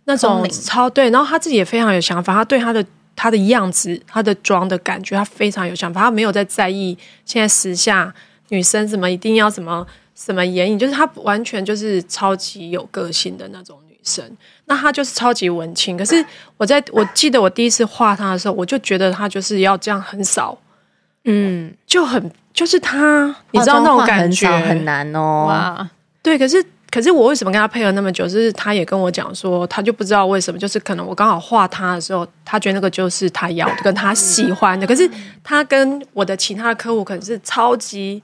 Speaker 3: 那种超对，然后他自己也非常有想法，他对他的。他的样子，他的妆的感觉，他非常有想法。他没有在在意现在时下女生什么一定要什么什么眼影，就是他完全就是超级有个性的那种女生，那她就是超级文青。可是我在我记得我第一次画她的时候，我就觉得她就是要这样很少，嗯，就很就是她，你知道那种感觉
Speaker 1: 很，很难哦。哇，
Speaker 3: 对，可是。可是我为什么跟他配合那么久？就是他也跟我讲说，他就不知道为什么，就是可能我刚好画他的时候，他觉得那个就是他要的，跟他喜欢的。可是他跟我的其他的客户可能是超级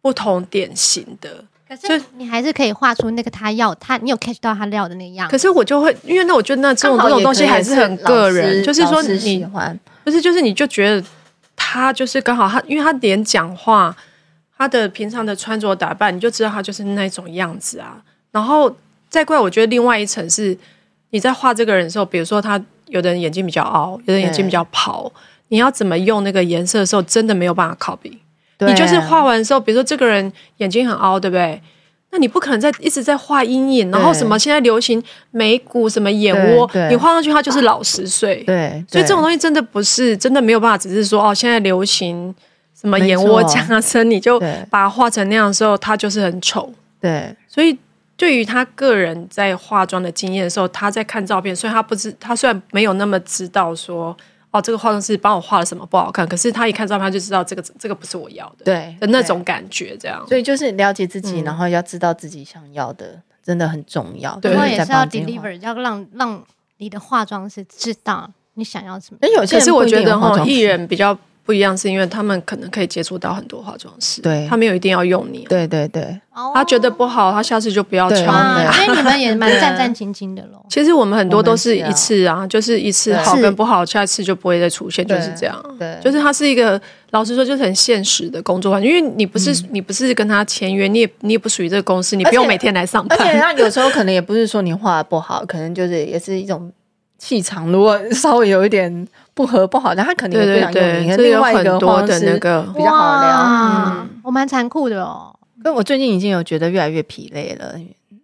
Speaker 3: 不同典型的。
Speaker 2: 可是你还是可以画出那个他要他，你有 catch 到他要的那样。
Speaker 3: 可是我就会，因为那我觉得那这种这种东西还是很个人，就是说你喜欢，不是就是你就觉得他就是刚好他，因为他连讲话。他的平常的穿着打扮，你就知道他就是那种样子啊。然后再怪，我觉得另外一层是，你在画这个人的时候，比如说他有的人眼睛比较凹，有的人眼睛比较跑，你要怎么用那个颜色的时候，真的没有办法 copy。你就是画完的时候，比如说这个人眼睛很凹，对不对？那你不可能在一直在画阴影，然后什么现在流行眉骨什么眼窝，你画上去他就是老十岁。对，所以这种东西真的不是真的没有办法，只是说哦，现在流行。什么眼窝加深，你就把它画成那样的时候，他就是很丑。对，所以对于他个人在化妆的经验的时候，他在看照片，所以他不知他虽然没有那么知道说哦，这个化妆师帮我画了什么不好看，可是他一看照片他就知道这个这个不是我要的，对的那种感觉，这样。
Speaker 1: 所以就是了解自己，然后要知道自己想要的，真的很重要。
Speaker 2: 对，然后也是要 deliver，要让让你的化妆师知道你想要什么。
Speaker 3: 可是我觉得哈，艺人比较。不一样是因为他们可能可以接触到很多化妆师，对，他没有一定要用你，
Speaker 1: 对对对，
Speaker 3: 他觉得不好，他下次就不要敲你。
Speaker 2: 所以你们也蛮战战兢兢的喽。(laughs)
Speaker 3: 其实我们很多都是一次啊，就是一次好跟不好，下次就不会再出现，就是这样。对，就是他是一个老实说，就是很现实的工作环境，因为你不是你不是跟他签约，你也你也不属于这个公司，你不用每天来上班。
Speaker 1: 而且他有时候可能也不是说你画的不好，可能就是也是一种气场，如果稍微有一点。不合不好，但他肯定不想用你。另外一个方式那个比较好聊，
Speaker 2: 嗯，我蛮残酷的哦。
Speaker 1: 因为我最近已经有觉得越来越疲累了。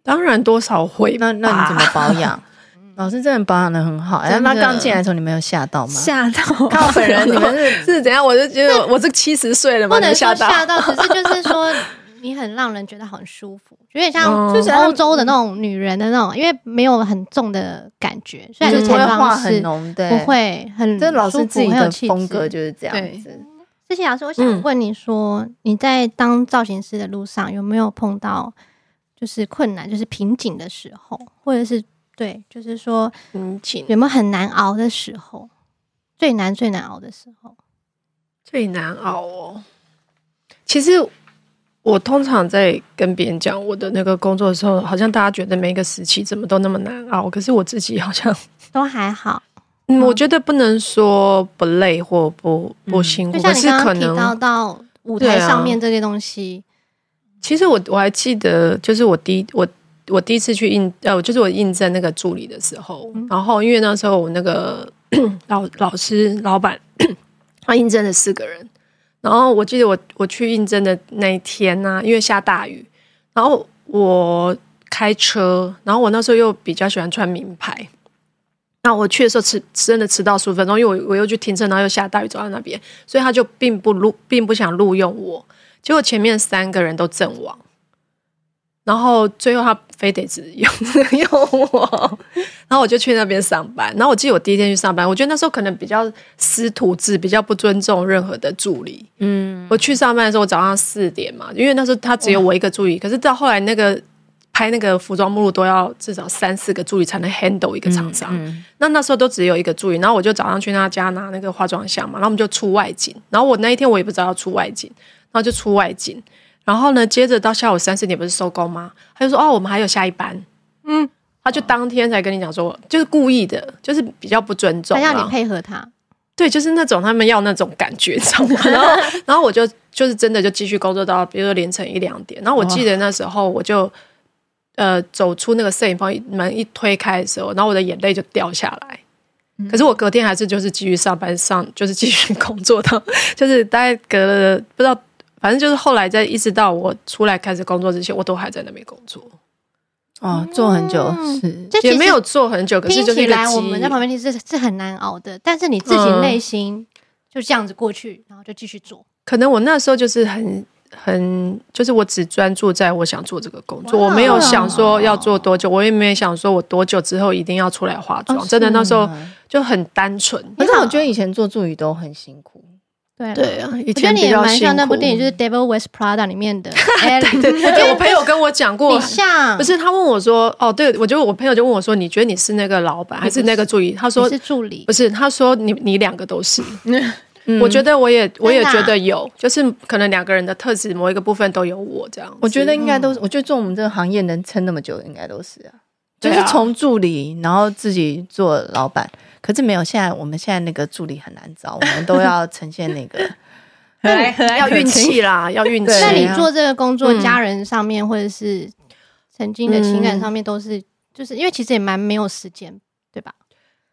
Speaker 3: 当然多少会。
Speaker 1: 那那你怎么保养？(laughs) 老师真的保养的很好。哎，那刚进来的时候你没有吓到吗？
Speaker 2: 吓到。
Speaker 1: 看我本人，你们是 (laughs) 是怎样？我就觉得我是七十岁了嘛，
Speaker 2: 不能吓到。吓到，只是就是说。你很让人觉得很舒服，有点像就是欧洲的那种女人的那种，因为没有很重的感觉，虽然是彩妆很浓，对，不会很这老师自己的风格就是这样子。谢谢老师，我想问你说，你在当造型师的路上有没有碰到就是困难，就是瓶颈的时候，或者是对，就是说瓶颈。有没有很难熬的时候？最难最难熬的时候，
Speaker 3: 最难熬哦，其实。我通常在跟别人讲我的那个工作的时候，好像大家觉得每一个时期怎么都那么难熬，可是我自己好像 (laughs)
Speaker 2: 都还好。
Speaker 3: 嗯，我觉得不能说不累或不不辛苦，
Speaker 2: 就像你刚刚提到到舞台上面这些东西。
Speaker 3: 其实我我还记得，就是我第一我我第一次去应呃，就是我应征那个助理的时候，然后因为那时候我那个 (coughs) 老老师老板 (coughs) 他应征了四个人。然后我记得我我去应征的那一天呢、因为下大雨，然后我开车，然后我那时候又比较喜欢穿名牌，那我去的时候迟真的迟到十五分钟，因为我我又去停车，然后又下大雨走到那边，所以他就并不录，并不想录用我，结果前面三个人都阵亡。然后最后他非得只用 (laughs) 用我，然后我就去那边上班。然后我记得我第一天去上班，我觉得那时候可能比较师徒制，比较不尊重任何的助理。嗯，我去上班的时候，我早上四点嘛，因为那时候他只有我一个助理。可是到后来那个拍那个服装目录都要至少三四个助理才能 handle 一个厂商。嗯嗯、那那时候都只有一个助理，然后我就早上去他家拿那个化妆箱嘛，然后我们就出外景。然后我那一天我也不知道要出外景，然后就出外景。然后呢，接着到下午三四点不是收工吗？他就说：“哦，我们还有下一班。”嗯，他就当天才跟你讲说，就是故意的，就是比较不尊重，
Speaker 2: 他要你配合他。
Speaker 3: 对，就是那种他们要那种感觉，知道吗？(laughs) 然后，然后我就就是真的就继续工作到比如说凌晨一两点。然后我记得那时候我就呃走出那个摄影棚门一推开的时候，然后我的眼泪就掉下来。可是我隔天还是就是继续上班上，就是继续工作到 (laughs) 就是大概隔了不知道。反正就是后来在一直到我出来开始工作之前，我都还在那边工作。
Speaker 1: 哦，做很久是
Speaker 3: 也没有做很久，可是就是来
Speaker 2: 我们在旁边其实是很难熬的。但是你自己内心就这样子过去，然后就继续做。
Speaker 3: 可能我那时候就是很很，就是我只专注在我想做这个工作，我没有想说要做多久，我也没有想说我多久之后一定要出来化妆。真的那时候就很单纯。
Speaker 1: 可是我觉得以前做助理都很辛苦。
Speaker 2: 对
Speaker 3: 对啊，
Speaker 2: 我觉得你也蛮像那部电影，就是《Devil Wears Prada》里面的。(laughs)
Speaker 3: 对对对，我朋友跟我讲过，
Speaker 2: 你像
Speaker 3: 不是他问我说，哦，对，我就我朋友就问我说，你觉得你是那个老板还是那个助理？他说
Speaker 2: 是助理，
Speaker 3: 不是，他说你你两个都是。(laughs) 我觉得我也我也觉得有，就是可能两个人的特质某一个部分都有我这样。
Speaker 1: 我觉得应该都是，我觉得做我们这个行业能撑那么久，应该都是啊，就是从助理然后自己做老板。可是没有，现在我们现在那个助理很难找，我们都要呈现那个，(laughs)
Speaker 3: 要运气啦，(laughs) 要运气。
Speaker 2: 那你做这个工作，家人上面或者是曾经的情感上面，都是就是因为其实也蛮没有时间，对吧？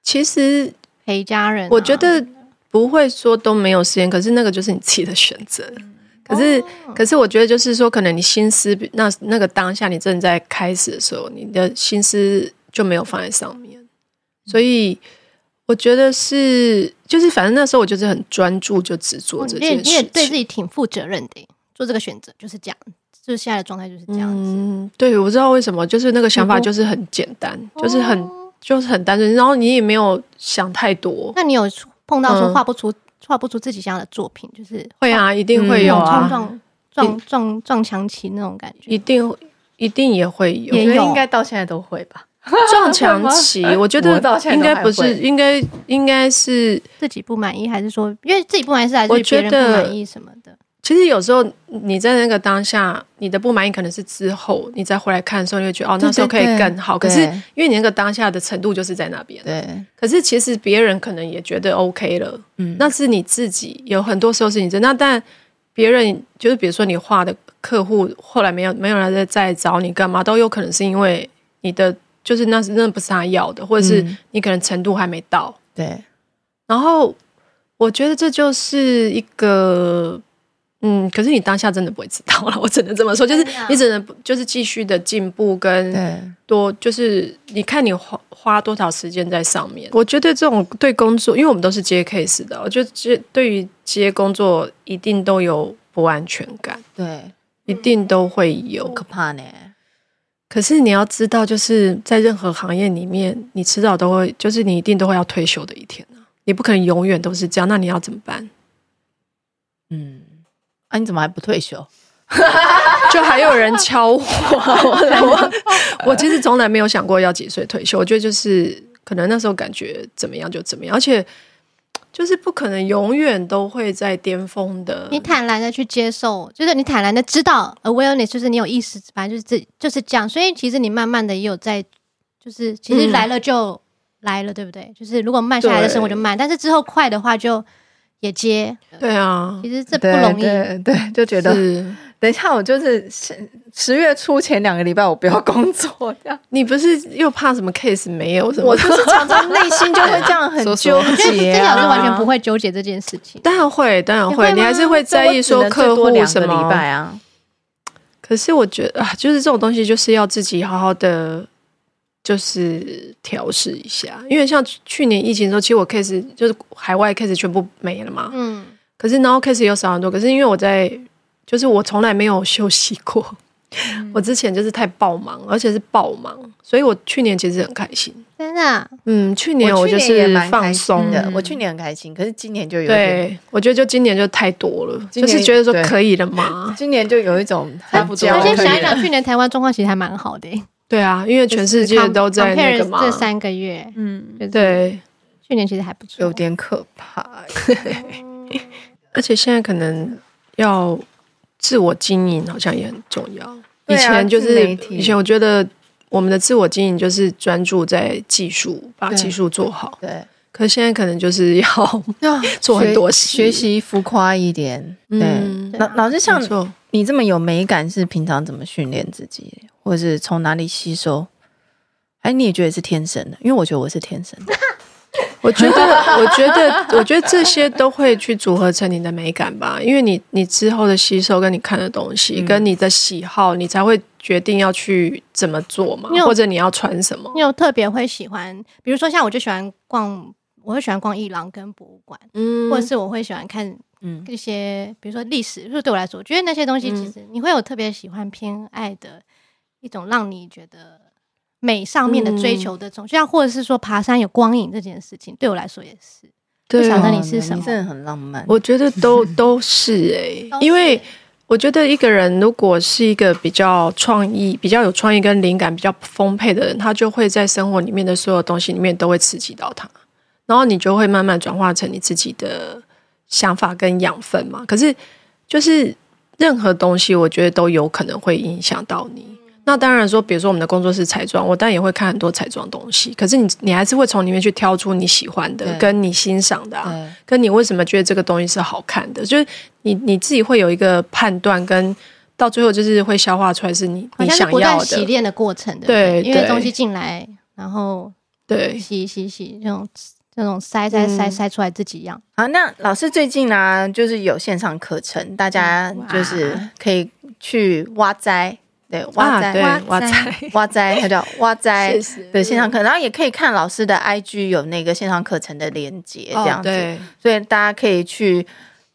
Speaker 3: 其实
Speaker 2: 陪家人，
Speaker 3: 我觉得不会说都没有时间，可是那个就是你自己的选择。可是，可是我觉得就是说，可能你心思那那个当下你正在开始的时候，你的心思就没有放在上面，所以。我觉得是，就是反正那时候我就是很专注，就只做这件事情。
Speaker 2: 你也对自己挺负责任的，做这个选择就是这样，就是现在的状态就是这样子。
Speaker 3: 嗯，对，我知道为什么，就是那个想法就是很简单，嗯、就是很、哦、就是很单纯，然后你也没有想太多。
Speaker 2: 那你有碰到说画不出画、嗯、不出自己想要的作品，就是
Speaker 3: 会啊，一定会有啊，
Speaker 2: 撞撞撞撞墙期那种感觉，
Speaker 3: 一定一定也会有，
Speaker 1: 我觉得应该到现在都会吧。(laughs)
Speaker 3: 撞墙期，(laughs) 我觉得应该不是，应该应该是
Speaker 2: 自己不满意，还是说因为自己不满意，还是我觉得不满意什么的？
Speaker 3: 其实有时候你在那个当下，你的不满意可能是之后你再回来看的时候，你会觉得哦，那时候可以更好。可是因为你那个当下的程度就是在那边，
Speaker 1: 对。
Speaker 3: 可是其实别人可能也觉得 OK 了，嗯，那是你自己有很多时候是你真那，但别人就是比如说你画的客户后来没有没有人再再找你干嘛，都有可能是因为你的。就是那是真的不是他要的，或者是你可能程度还没到。
Speaker 1: 嗯、对，
Speaker 3: 然后我觉得这就是一个，嗯，可是你当下真的不会知道了。(laughs) 我只能这么说，就是你只能就是继续的进步跟多，就是你看你花花多少时间在上面。我觉得这种对工作，因为我们都是接 case 的，我觉得接对于接工作一定都有不安全感，
Speaker 1: 对，
Speaker 3: 一定都会有，
Speaker 1: 可怕呢。
Speaker 3: 可是你要知道，就是在任何行业里面，你迟早都会，就是你一定都会要退休的一天啊！你不可能永远都是这样，那你要怎么办？
Speaker 1: 嗯，啊，你怎么还不退休？(laughs)
Speaker 3: 就还有人敲我，我，我其实从来没有想过要几岁退休。我觉得就是可能那时候感觉怎么样就怎么样，而且。就是不可能永远都会在巅峰的。
Speaker 2: 你坦然的去接受，就是你坦然的知道，awareness 就是你有意识，反正就是这就是这样。所以其实你慢慢的也有在，就是其实来了就来了，嗯、对不对？就是如果慢下来的生活就慢，但是之后快的话就也接。
Speaker 3: 对啊，
Speaker 2: 其实这不容易。
Speaker 1: 对，对，对，就觉得。等一下，我就是十十月初前两个礼拜我不要工作，这样。
Speaker 3: 你不是又怕什么 case 没有什么？
Speaker 1: 我就是常常内心就会这样很纠结。我觉得
Speaker 2: 曾老师完全不会纠结这件事情。
Speaker 3: 当然会，当然会，你还是会在意说客户什么礼拜啊？可是我觉得啊，就是这种东西就是要自己好好的，就是调试一下。因为像去年疫情的时候，其实我 case 就是海外 case 全部没了嘛。嗯。可是然后 case 又少很多。可是因为我在。就是我从来没有休息过，嗯、我之前就是太爆忙，而且是爆忙，所以我去年其实很开心。
Speaker 2: 真的？
Speaker 3: 嗯，去年我就是放松
Speaker 1: 的，我去年很开心，可是今年就有点，
Speaker 3: 对，我觉得就今年就太多了，就是觉得说可以了嘛。(laughs)
Speaker 1: 今年就有一种差不多。
Speaker 2: 而且想一想，去年台湾状况其实还蛮好的。(laughs)
Speaker 3: 对啊，因为全世界都在那个嘛。
Speaker 2: 这三个月，嗯，
Speaker 3: 对，
Speaker 2: 去年其实还不错，
Speaker 1: 有点可怕。(laughs)
Speaker 3: 而且现在可能要。自我经营好像也很重要。以前就是以前，我觉得我们的自我经营就是专注在技术，把技术做好。
Speaker 1: 对，
Speaker 3: 可是现在可能就是要 (laughs) (laughs) 做很多
Speaker 1: 学习浮夸一点。对，老老师像你这么有美感，是平常怎么训练自己，或者是从哪里吸收？哎，你也觉得是天生的？因为我觉得我是天生的。
Speaker 3: 我觉得，(laughs) 我觉得，我觉得这些都会去组合成你的美感吧。因为你，你之后的吸收跟你看的东西，跟你的喜好，你才会决定要去怎么做嘛，或者你要穿什么。
Speaker 2: 你有特别会喜欢，比如说像我就喜欢逛，我会喜欢逛艺廊跟博物馆，嗯，或者是我会喜欢看嗯，一些比如说历史，就是对我来说，我觉得那些东西其实你会有特别喜欢偏爱的一种，让你觉得美上面的追求的这种，就像或者是说爬山有光影这件事情，对我来说也是。对，不晓得你是什么？
Speaker 1: 真的很浪漫。
Speaker 3: 我觉得都 (laughs) 都是哎、欸，因为我觉得一个人如果是一个比较创意、比较有创意跟灵感比较丰沛的人，他就会在生活里面的所有东西里面都会刺激到他，然后你就会慢慢转化成你自己的。想法跟养分嘛，可是就是任何东西，我觉得都有可能会影响到你。那当然说，比如说我们的工作室彩妆，我当然也会看很多彩妆东西。可是你，你还是会从里面去挑出你喜欢的，跟你欣赏的，啊，跟你为什么觉得这个东西是好看的。就是你你自己会有一个判断，跟到最后就是会消化出来是你你想要的
Speaker 2: 洗练的过程的。
Speaker 3: 对，
Speaker 2: 因为东西进来，然后
Speaker 3: 对
Speaker 2: 洗洗洗这种。那种筛筛筛筛出来自己样。嗯、
Speaker 1: 好，那老师最近呢、啊，就是有线上课程，大家就是可以去挖斋，对，哇塞，哇塞，哇塞，(laughs) 它叫哇塞的线上课，然后也可以看老师的 IG 有那个线上课程的连接，这样子，哦、所以大家可以去。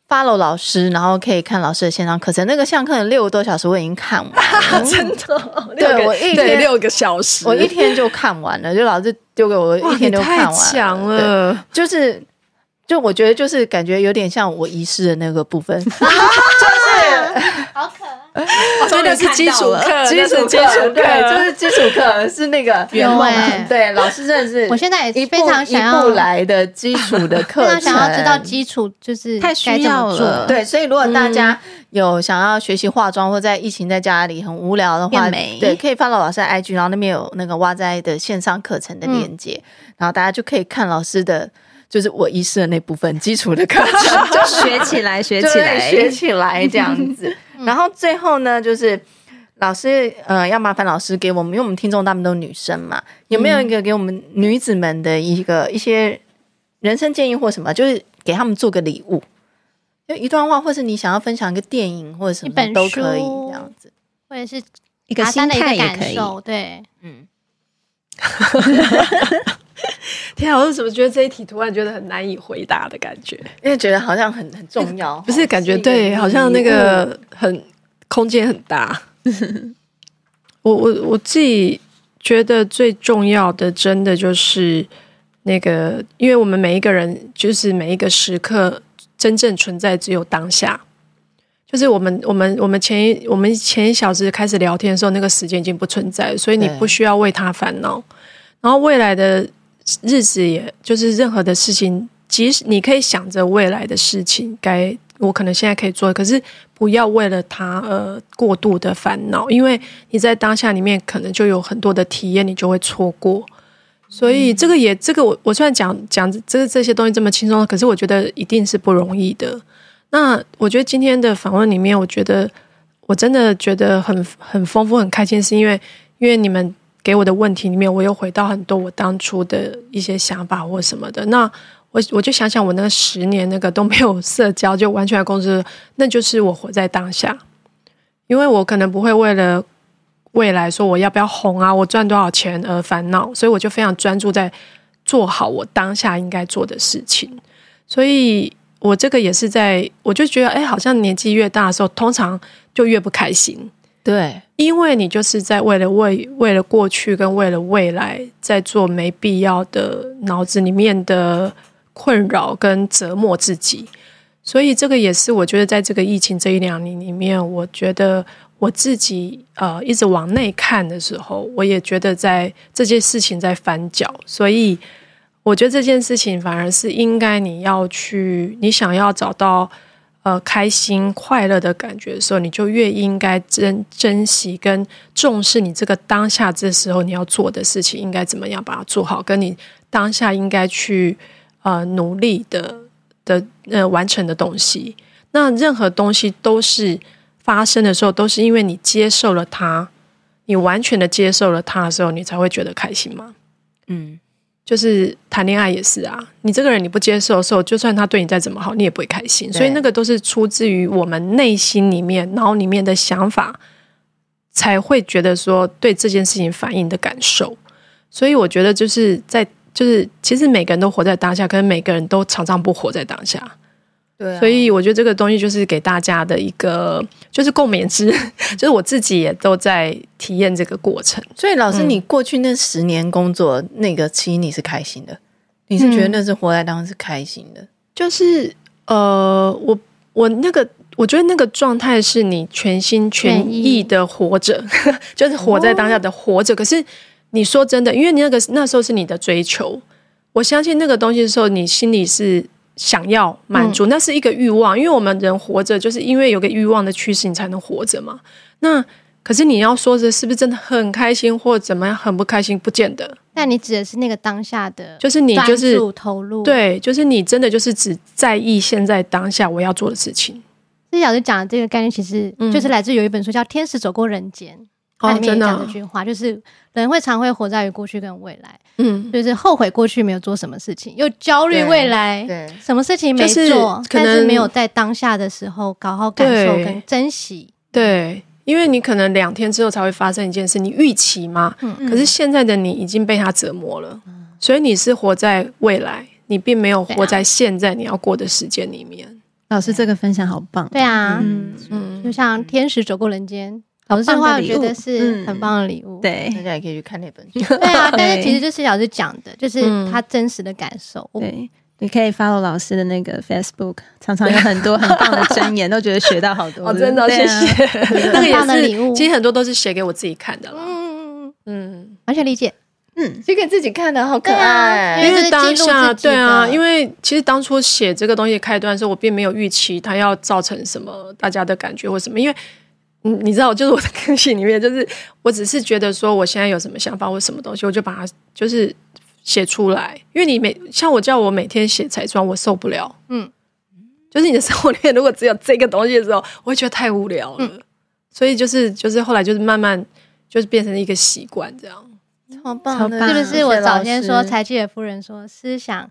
Speaker 1: follow 老师，然后可以看老师的线上课程。那个线上课程六个多小时，我已经看完了，(laughs)
Speaker 3: 真的。
Speaker 1: 对，我一天
Speaker 3: 六个小时，
Speaker 1: 我一天就看完了。就老师丢给我，一天就看完了。
Speaker 3: 强了，
Speaker 1: 就是，就我觉得就是感觉有点像我遗失的那个部分，(laughs) 就是 (laughs)
Speaker 2: 好可爱。
Speaker 3: 真的是基础课，
Speaker 1: 基础基础课，就是基础课，是那个
Speaker 2: 原文。(laughs)
Speaker 1: 对，老师真的是，
Speaker 2: 我现在也非常想要
Speaker 1: 来的基础的 (laughs) 课程，非常
Speaker 2: 想要知道基础就是
Speaker 1: 太需要了。对，所以如果大家有想要学习化妆，或在疫情在家里很无聊的话，对，可以 follow 老师的 IG，然后那边有那个哇哉的线上课程的链接，然后大家就可以看老师的。就是我遗失的那部分基础的课程，(laughs)
Speaker 4: 就学起来，学起来，
Speaker 1: 学起来这样子。(laughs) 然后最后呢，就是老师，呃，要麻烦老师给我们，因为我们听众大部分都是女生嘛，有没有一个给我们女子们的一个一些人生建议或什么，就是给他们做个礼物，就一段话，或是你想要分享一个电影或者什么都可以这样子，
Speaker 2: 或者是
Speaker 4: 一个心态也可以，
Speaker 2: 对，嗯。(laughs) (laughs)
Speaker 3: 天啊！我怎么觉得这一题突然觉得很难以回答的感觉？
Speaker 1: 因为觉得好像很很重要，
Speaker 3: 不是感觉对，好像那个很空间很大。(laughs) 我我我自己觉得最重要的，真的就是那个，因为我们每一个人，就是每一个时刻真正存在只有当下。就是我们我们我们前一我们前一小时开始聊天的时候，那个时间已经不存在，所以你不需要为他烦恼。然后未来的。日子也就是任何的事情，即使你可以想着未来的事情，该我可能现在可以做，可是不要为了他而过度的烦恼，因为你在当下里面可能就有很多的体验，你就会错过。所以这个也这个我我虽然讲讲这这些东西这么轻松，可是我觉得一定是不容易的。那我觉得今天的访问里面，我觉得我真的觉得很很丰富、很开心，是因为因为你们。给我的问题里面，我又回到很多我当初的一些想法或什么的。那我我就想想，我那十年那个都没有社交，就完全在公司，那就是我活在当下。因为我可能不会为了未来说我要不要红啊，我赚多少钱而烦恼，所以我就非常专注在做好我当下应该做的事情。所以我这个也是在，我就觉得，哎，好像年纪越大的时候，通常就越不开心。
Speaker 1: 对，
Speaker 3: 因为你就是在为了为为了过去跟为了未来，在做没必要的脑子里面的困扰跟折磨自己，所以这个也是我觉得在这个疫情这一两年里面，我觉得我自己呃一直往内看的时候，我也觉得在这件事情在翻搅，所以我觉得这件事情反而是应该你要去，你想要找到。呃，开心快乐的感觉的时候，你就越应该珍珍惜跟重视你这个当下。这时候你要做的事情，应该怎么样把它做好？跟你当下应该去呃努力的的呃完成的东西。那任何东西都是发生的时候，都是因为你接受了它，你完全的接受了它的时候，你才会觉得开心吗？嗯。就是谈恋爱也是啊，你这个人你不接受的时候，就算他对你再怎么好，你也不会开心。所以那个都是出自于我们内心里面、脑里面的想法，才会觉得说对这件事情反应的感受。所以我觉得就是在就是其实每个人都活在当下，可是每个人都常常不活在当下。对、啊，所以我觉得这个东西就是给大家的一个，就是共勉之，(laughs) 就是我自己也都在体验这个过程。
Speaker 1: 所以，老师，你过去那十年工作、嗯、那个，其实你是开心的，你是觉得那是活在当中是开心的，
Speaker 3: 就是呃，我我那个。我觉得那个状态是你全心全意的活着，(laughs) 就是活在当下的活着。可是你说真的，因为你那个那时候是你的追求，我相信那个东西的时候，你心里是想要满足，那是一个欲望。因为我们人活着，就是因为有个欲望的驱使，你才能活着嘛。那可是你要说这是不是真的很开心，或怎么样很不开心？不见得。
Speaker 2: 但你指的是那个当下的，
Speaker 3: 就是你就是
Speaker 2: 投入，
Speaker 3: 对，就是你真的就是只在意现在当下我要做的事情。
Speaker 2: 思琪老师讲的这个概念，其实就是来自有一本书叫《天使走过人间》，它里面讲这句话，就是人会常会活在于过去跟未来，嗯，就是后悔过去没有做什么事情，又焦虑未来，对，什么事情没做，但是没有在当下的时候搞好感受跟珍惜，
Speaker 3: 对，因为你可能两天之后才会发生一件事，你预期嘛，可是现在的你已经被他折磨了，所以你是活在未来，你并没有活在现在你要过的时间里面。
Speaker 1: 老师这个分享好棒，
Speaker 2: 对啊，嗯。嗯，就像天使走过人间，老师这话我觉得是很棒的礼物，
Speaker 1: 对，大家也可以去看那本
Speaker 2: 书，(laughs) 对。啊，但是其实就是老师讲的，就是他真实的感受，
Speaker 1: 对，你可以 follow 老师的那个 Facebook，常常有很多很棒的箴言，都觉得学到好多，(laughs)
Speaker 3: 真的谢谢，(laughs) 那个也是，其实很多都是写给我自己看的，嗯嗯。
Speaker 2: 嗯，完全理解。
Speaker 1: 嗯，写给自己看的好可爱，
Speaker 3: 因为当下对啊，因为其实当初写这个东西开端的时候，我并没有预期它要造成什么大家的感觉或什么，因为你你知道，就是我的个性里面，就是我只是觉得说我现在有什么想法或什么东西，我就把它就是写出来。因为你每像我叫我每天写彩妆，我受不了。嗯，就是你的生活里面如果只有这个东西的时候，我会觉得太无聊了。嗯，所以就是就是后来就是慢慢就是变成一个习惯这样。
Speaker 2: 好棒，是不是我早先说柴契尔夫人说，思想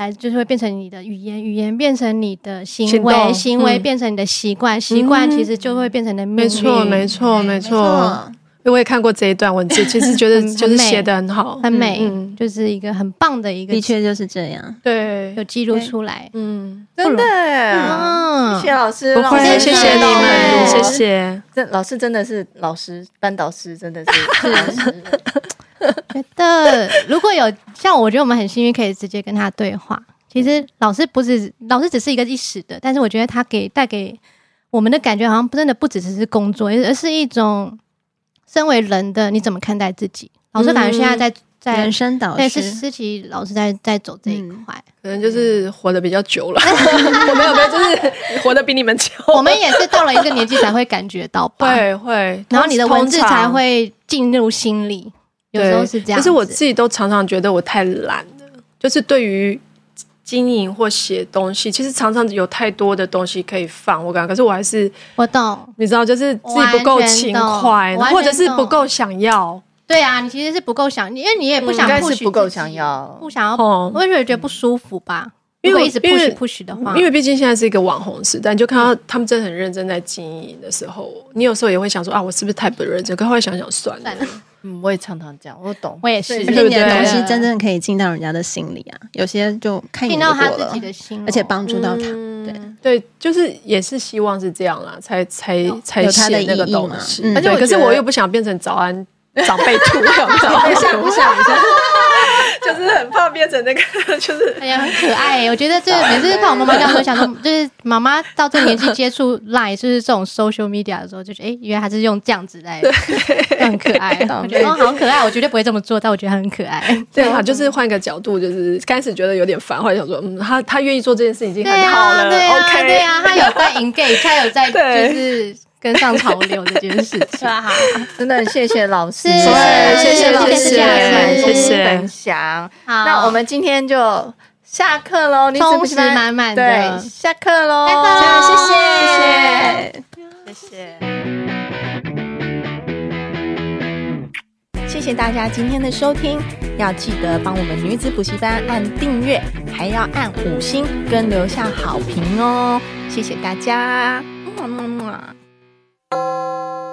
Speaker 2: 来就是会变成你的语言，语言变成你的行为，行为变成你的习惯，习惯其实就会变成你的命运。
Speaker 3: 没错，没错，没错。因为我也看过这一段文字，(laughs) 其实觉得就是写的很好，
Speaker 2: 很美，就是一个很棒的一个，
Speaker 1: 的确就是这样。
Speaker 3: 对，
Speaker 2: 有记录出来，嗯，
Speaker 1: 真的，嗯，谢谢老师，
Speaker 3: 不会，谢谢你们，谢谢。
Speaker 1: 这老师真的是老师，班导师真的是 (laughs) 老师。
Speaker 2: 觉得如果有像我，觉得我们很幸运可以直接跟他对话。其实老师不是老师，只是一个一时的，但是我觉得他给带给我们的感觉，好像真的不只是工作，而是一种身为人的你怎么看待自己。老师感觉现在在在
Speaker 1: 人生导师，
Speaker 2: 对，是思琪老师在在走这一块，
Speaker 3: 可能就是活得比较久了。(laughs) 我没有没有，就是活得比你们久。
Speaker 2: 我们也是到了一个年纪才会感觉到吧，(laughs)
Speaker 3: 会会，
Speaker 2: 然后你的文字才会进入心里。有时候是这样，
Speaker 3: 可是我自己都常常觉得我太懒了。就是对于经营或写东西，其实常常有太多的东西可以放，我感觉，可是我还是
Speaker 2: 我懂，
Speaker 3: 你知道，就是自己不够勤快，或者是不够想要。
Speaker 2: 对啊，你其实是不够想，因为你也不想，应该
Speaker 1: 是不够想要，
Speaker 2: 不想要，我也觉得不舒服吧？因为一直 push push 的话，
Speaker 3: 因为毕竟现在是一个网红时代，你就看到他们真的很认真在经营的时候，你有时候也会想说啊，我是不是太不认真？可后来想想算了。
Speaker 1: 嗯，我也常常这样，我懂，
Speaker 2: 我也是。而
Speaker 1: 且你的东西真正可以进到人家的心里啊，有些就看进到他自己的心，而且帮助到他。对
Speaker 3: 对，就是也是希望是这样啦，才才才
Speaker 1: 有他的
Speaker 3: 那个东西。
Speaker 1: 而且
Speaker 3: 可是我又不想变成早安长辈图，(laughs)
Speaker 1: 想不想？
Speaker 3: 就是很怕变成那个，(laughs) 就是
Speaker 2: 哎呀，很可爱。我觉得就是每次看我妈妈这样，都想说，(laughs) 就是妈妈到这个年纪接触 Line，就是这种 social media 的时候，就觉得哎，原来还是用这样子来，很可爱。(laughs) 我觉得哦，好可爱，我绝对不会这么做，但我觉得很可爱。
Speaker 3: 对啊，就是换个角度，就是开始觉得有点烦，后来想说，嗯，他他愿意做这件事已经很好了。OK，
Speaker 2: 对啊，他有在 engage，他有在就是。跟上潮流这件事情，(laughs)
Speaker 1: 真的谢谢老师，
Speaker 3: 谢谢老师，谢谢
Speaker 1: 分享。好，那我们今天就下课喽，
Speaker 2: 充实满满的，
Speaker 1: 对，下课喽，
Speaker 2: 谢谢，谢谢，
Speaker 1: 谢谢，谢谢大家今天的收听，要记得帮我们女子补习班按订阅，还要按五星跟留下好评哦，谢谢大家，么么么。Música